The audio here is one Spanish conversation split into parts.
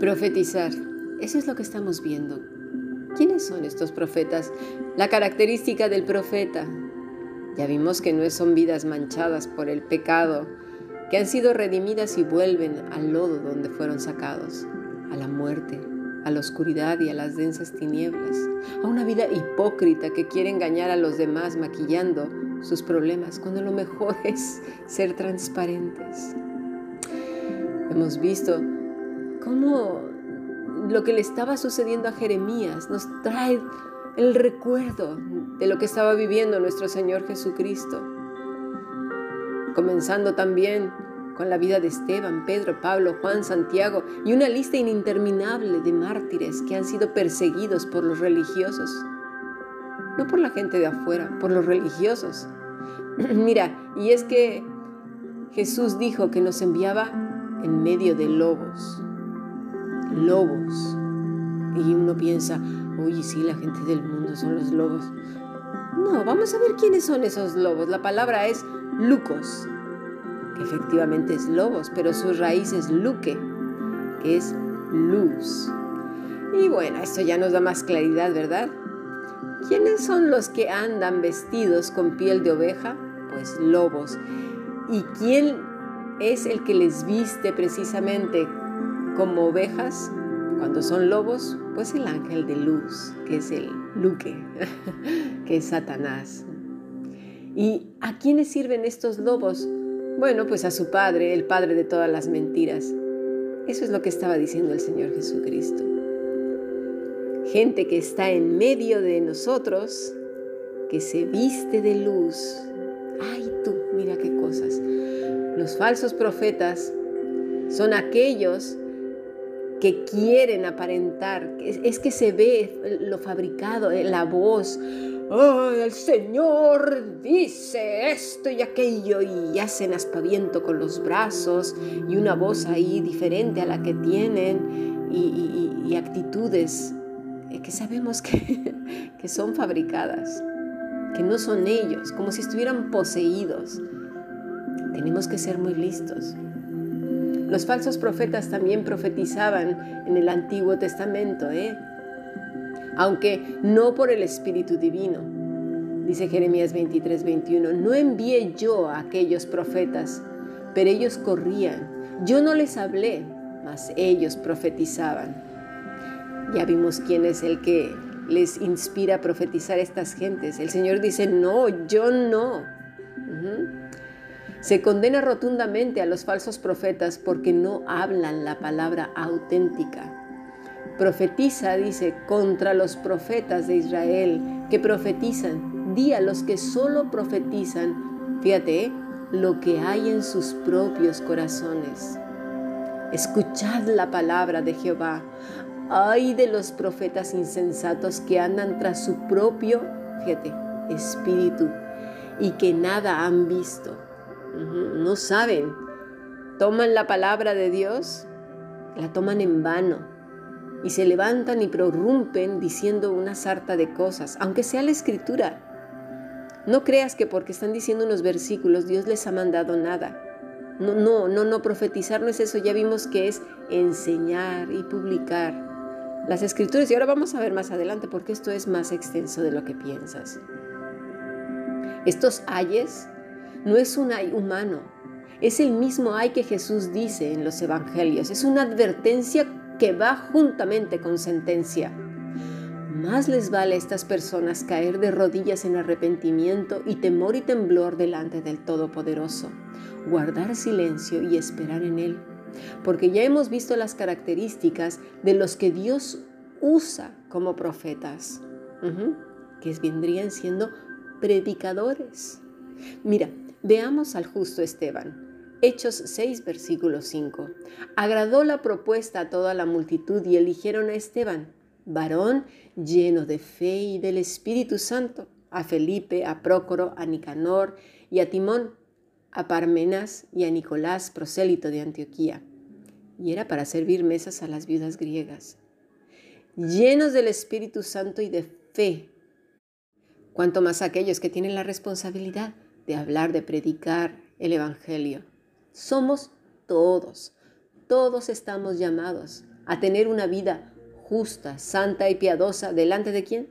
Profetizar. Eso es lo que estamos viendo. ¿Quiénes son estos profetas? La característica del profeta. Ya vimos que no son vidas manchadas por el pecado, que han sido redimidas y vuelven al lodo donde fueron sacados, a la muerte, a la oscuridad y a las densas tinieblas, a una vida hipócrita que quiere engañar a los demás maquillando sus problemas cuando lo mejor es ser transparentes. Hemos visto cómo lo que le estaba sucediendo a Jeremías nos trae el recuerdo de lo que estaba viviendo nuestro Señor Jesucristo. Comenzando también con la vida de Esteban, Pedro, Pablo, Juan, Santiago y una lista interminable de mártires que han sido perseguidos por los religiosos. No por la gente de afuera, por los religiosos. Mira, y es que Jesús dijo que nos enviaba en medio de lobos lobos. Y uno piensa, oye, sí, la gente del mundo son los lobos. No, vamos a ver quiénes son esos lobos. La palabra es lucos, que efectivamente es lobos, pero su raíz es luque, que es luz. Y bueno, esto ya nos da más claridad, ¿verdad? ¿Quiénes son los que andan vestidos con piel de oveja? Pues lobos. ¿Y quién es el que les viste precisamente como ovejas, cuando son lobos, pues el ángel de luz, que es el Luque, que es Satanás. ¿Y a quiénes sirven estos lobos? Bueno, pues a su padre, el padre de todas las mentiras. Eso es lo que estaba diciendo el Señor Jesucristo. Gente que está en medio de nosotros, que se viste de luz. Ay tú, mira qué cosas. Los falsos profetas son aquellos que quieren aparentar, es, que se ve lo fabricado, eh, la voz. el Señor dice esto y aquello y hacen aspaviento con los brazos y una voz ahí diferente a la que tienen y, actitudes que sabemos que, que son fabricadas, que no son ellos, como si estuvieran poseídos. Tenemos que ser muy listos. Los falsos profetas también profetizaban en el Antiguo Testamento, ¿eh? aunque no por el Espíritu Divino. Dice Jeremías 23, 21, no envié yo a aquellos profetas, pero ellos corrían. Yo no les hablé, mas ellos profetizaban. Ya vimos quién es el que les inspira a profetizar a estas gentes. El Señor dice, no, yo no. Se condena rotundamente a los falsos profetas porque no hablan la palabra auténtica. Profetiza, dice, contra los profetas de Israel que profetizan. Di a los que solo profetizan, fíjate, ¿eh? lo que hay en sus propios corazones. Escuchad la palabra de Jehová. Ay de los profetas insensatos que andan tras su propio, fíjate, espíritu y que nada han visto no saben. Toman la palabra de Dios, la toman en vano y se levantan y prorrumpen diciendo una sarta de cosas, aunque sea la escritura. No creas que porque están diciendo unos versículos Dios les ha mandado nada. No, no, no, no, profetizar no es eso. Ya vimos que es enseñar y publicar las escrituras. Y ahora vamos a ver más adelante porque esto es más extenso de lo que piensas. Estos ayes no es un ay humano, es el mismo ay que Jesús dice en los evangelios, es una advertencia que va juntamente con sentencia. Más les vale a estas personas caer de rodillas en arrepentimiento y temor y temblor delante del Todopoderoso, guardar silencio y esperar en Él, porque ya hemos visto las características de los que Dios usa como profetas, que vendrían siendo predicadores. Mira, Veamos al justo Esteban. Hechos 6, versículo 5. Agradó la propuesta a toda la multitud y eligieron a Esteban, varón lleno de fe y del Espíritu Santo, a Felipe, a Prócoro, a Nicanor y a Timón, a Parmenas y a Nicolás, prosélito de Antioquía. Y era para servir mesas a las viudas griegas. Llenos del Espíritu Santo y de fe, cuanto más aquellos que tienen la responsabilidad de hablar, de predicar el Evangelio. Somos todos, todos estamos llamados a tener una vida justa, santa y piadosa. ¿Delante de quién?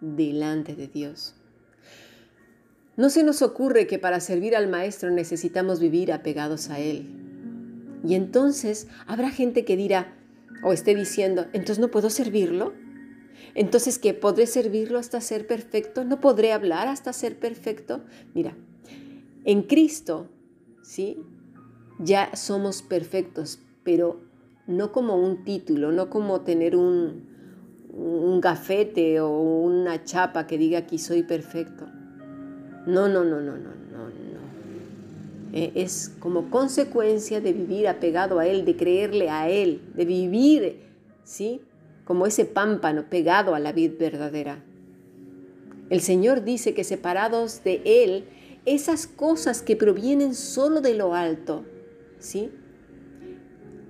Delante de Dios. No se nos ocurre que para servir al Maestro necesitamos vivir apegados a Él. Y entonces habrá gente que dirá o esté diciendo, entonces no puedo servirlo. Entonces, ¿qué? ¿Podré servirlo hasta ser perfecto? ¿No podré hablar hasta ser perfecto? Mira, en Cristo, ¿sí? Ya somos perfectos, pero no como un título, no como tener un, un gafete o una chapa que diga aquí soy perfecto. No, no, no, no, no, no, no. Eh, es como consecuencia de vivir apegado a Él, de creerle a Él, de vivir, ¿sí? Como ese pámpano pegado a la vid verdadera. El Señor dice que separados de Él, esas cosas que provienen solo de lo alto, ¿sí?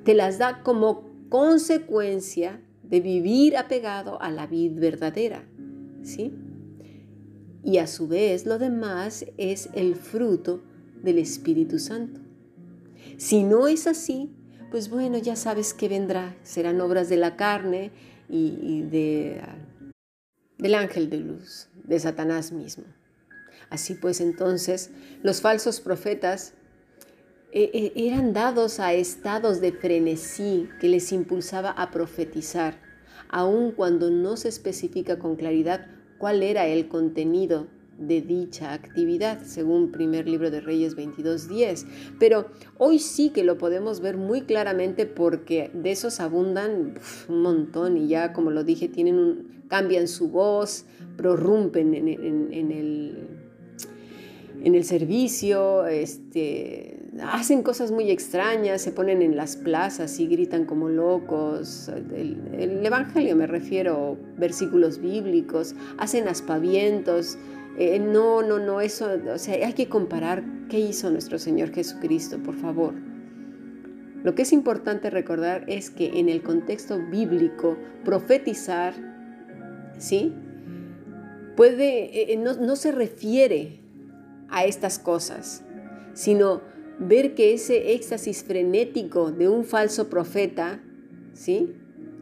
Te las da como consecuencia de vivir apegado a la vid verdadera, ¿sí? Y a su vez lo demás es el fruto del Espíritu Santo. Si no es así, pues bueno, ya sabes que vendrá, serán obras de la carne y, de, del ángel de luz, de Satanás mismo. Así pues entonces los falsos profetas eh, eh, eran dados a estados de frenesí que les impulsaba a profetizar, aun cuando no se especifica con claridad cuál era el contenido de dicha actividad, según primer libro de Reyes 22.10. Pero hoy sí que lo podemos ver muy claramente porque de esos abundan un montón y ya, como lo dije, tienen un, cambian su voz, prorrumpen en, en, el, en el servicio, este, hacen cosas muy extrañas, se ponen en las plazas y gritan como locos. El, Evangelio me refiero, versículos bíblicos, hacen aspavientos. Eh, no, no, no, eso, o sea, hay que comparar qué hizo nuestro Señor Jesucristo, por favor. Lo que es importante recordar es que en el contexto bíblico, profetizar, ¿sí? Puede, eh, no, no se refiere a estas cosas, sino ver que ese éxtasis frenético de un falso profeta, ¿sí?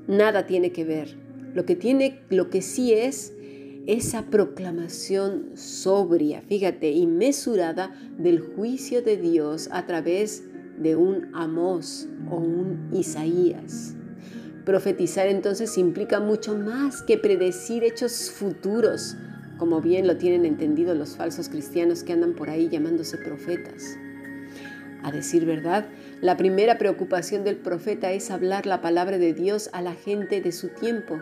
Nada tiene que ver. Lo que tiene, lo que sí es esa proclamación sobria, fíjate, y mesurada del juicio de Dios a través de un Amós o un Isaías. Profetizar entonces implica mucho más que predecir hechos futuros, como bien lo tienen entendido los falsos cristianos que andan por ahí llamándose profetas. A decir verdad, la primera preocupación del profeta es hablar la palabra de Dios a la gente de su tiempo,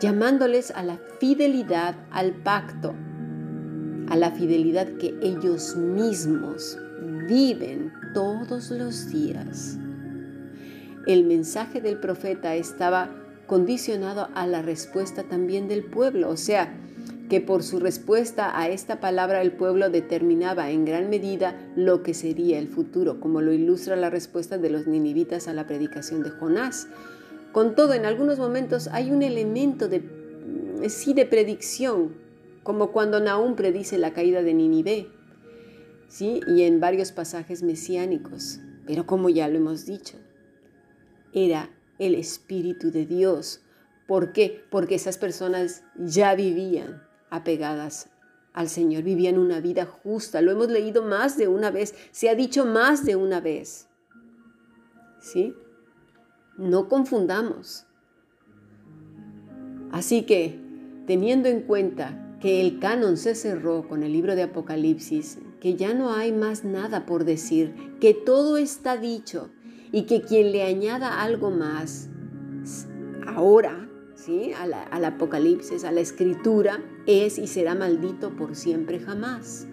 llamándoles a la fidelidad al pacto, a la fidelidad que ellos mismos viven todos los días. El mensaje del profeta estaba condicionado a la respuesta también del pueblo, o sea, que por su respuesta a esta palabra el pueblo determinaba en gran medida lo que sería el futuro, como lo ilustra la respuesta de los ninivitas a la predicación de Jonás. Con todo, en algunos momentos hay un elemento de mm, sí de predicción, como cuando Nahum predice la caída de Ninive, sí, y en varios pasajes mesiánicos. Pero como ya lo hemos dicho, era el espíritu de Dios. ¿Por qué? Porque esas personas ya vivían apegadas al Señor, vivían una vida justa. Lo hemos leído más de una vez, se ha dicho más de una vez. ¿Sí? No confundamos. Así que, teniendo en cuenta que el canon se cerró con el libro de Apocalipsis, que ya no hay más nada por decir, que todo está dicho y que quien le añada algo más ahora al Apocalipsis, a la Escritura, es y será maldito por siempre jamás.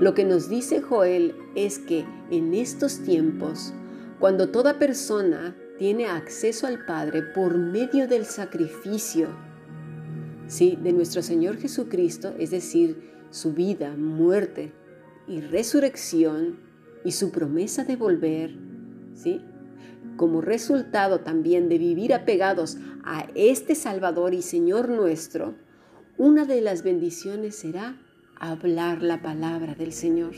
Lo que nos dice Joel es que en estos tiempos, cuando toda persona tiene acceso al Padre por medio del sacrificio ¿sí? de nuestro Señor Jesucristo, es decir, su vida, muerte y resurrección y su promesa de volver, ¿sí? Como resultado también de vivir apegados a este Salvador y Señor nuestro, una de las bendiciones será hablar la palabra del Señor.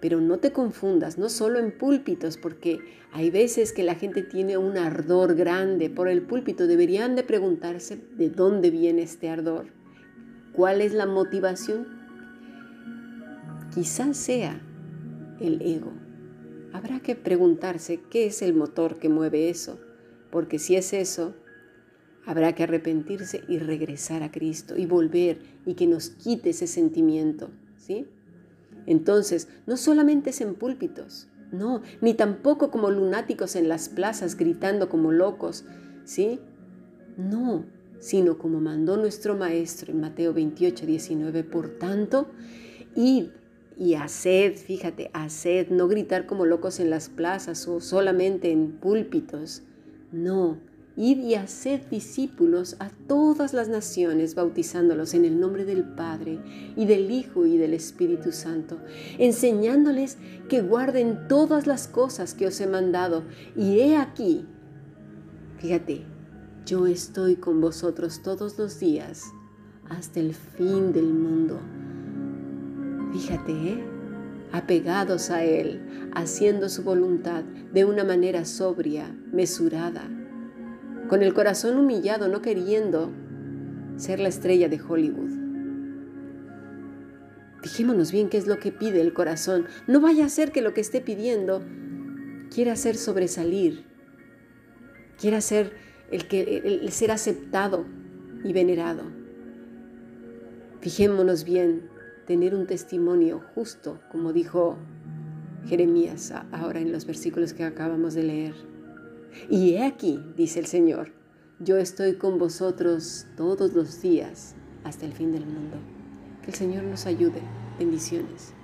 Pero no te confundas, no solo en púlpitos, porque hay veces que la gente tiene un ardor grande por el púlpito. Deberían de preguntarse de dónde viene este ardor. ¿Cuál es la motivación? Quizás sea el ego. Habrá que preguntarse qué es el motor que mueve eso, porque si es eso, habrá que arrepentirse y regresar a Cristo y volver y que nos quite ese sentimiento, ¿sí? Entonces, no solamente es en púlpitos, no, ni tampoco como lunáticos en las plazas gritando como locos, ¿sí? No, sino como mandó nuestro Maestro en Mateo 28, 19. Por tanto, id y haced, fíjate, haced, no gritar como locos en las plazas o solamente en púlpitos. No, Id y haced discípulos a todas las naciones, bautizándolos en el nombre del Padre y del Hijo y del Espíritu Santo, enseñándoles que guarden todas las cosas que os he mandado. Y he aquí, fíjate, yo estoy con vosotros todos los días hasta el fin del mundo. Fíjate, ¿eh? apegados a Él, haciendo su voluntad de una manera sobria, mesurada con el corazón humillado, no queriendo ser la estrella de Hollywood. Fijémonos bien qué es lo que pide el corazón. No vaya a ser que lo que esté pidiendo quiera ser sobresalir, quiera ser el, que, el ser aceptado y venerado. Fijémonos bien, tener un testimonio justo, como dijo Jeremías ahora en los versículos que acabamos de leer. Y he aquí, dice el Señor, yo estoy con vosotros todos los días hasta el fin del mundo. Que el Señor nos ayude. Bendiciones.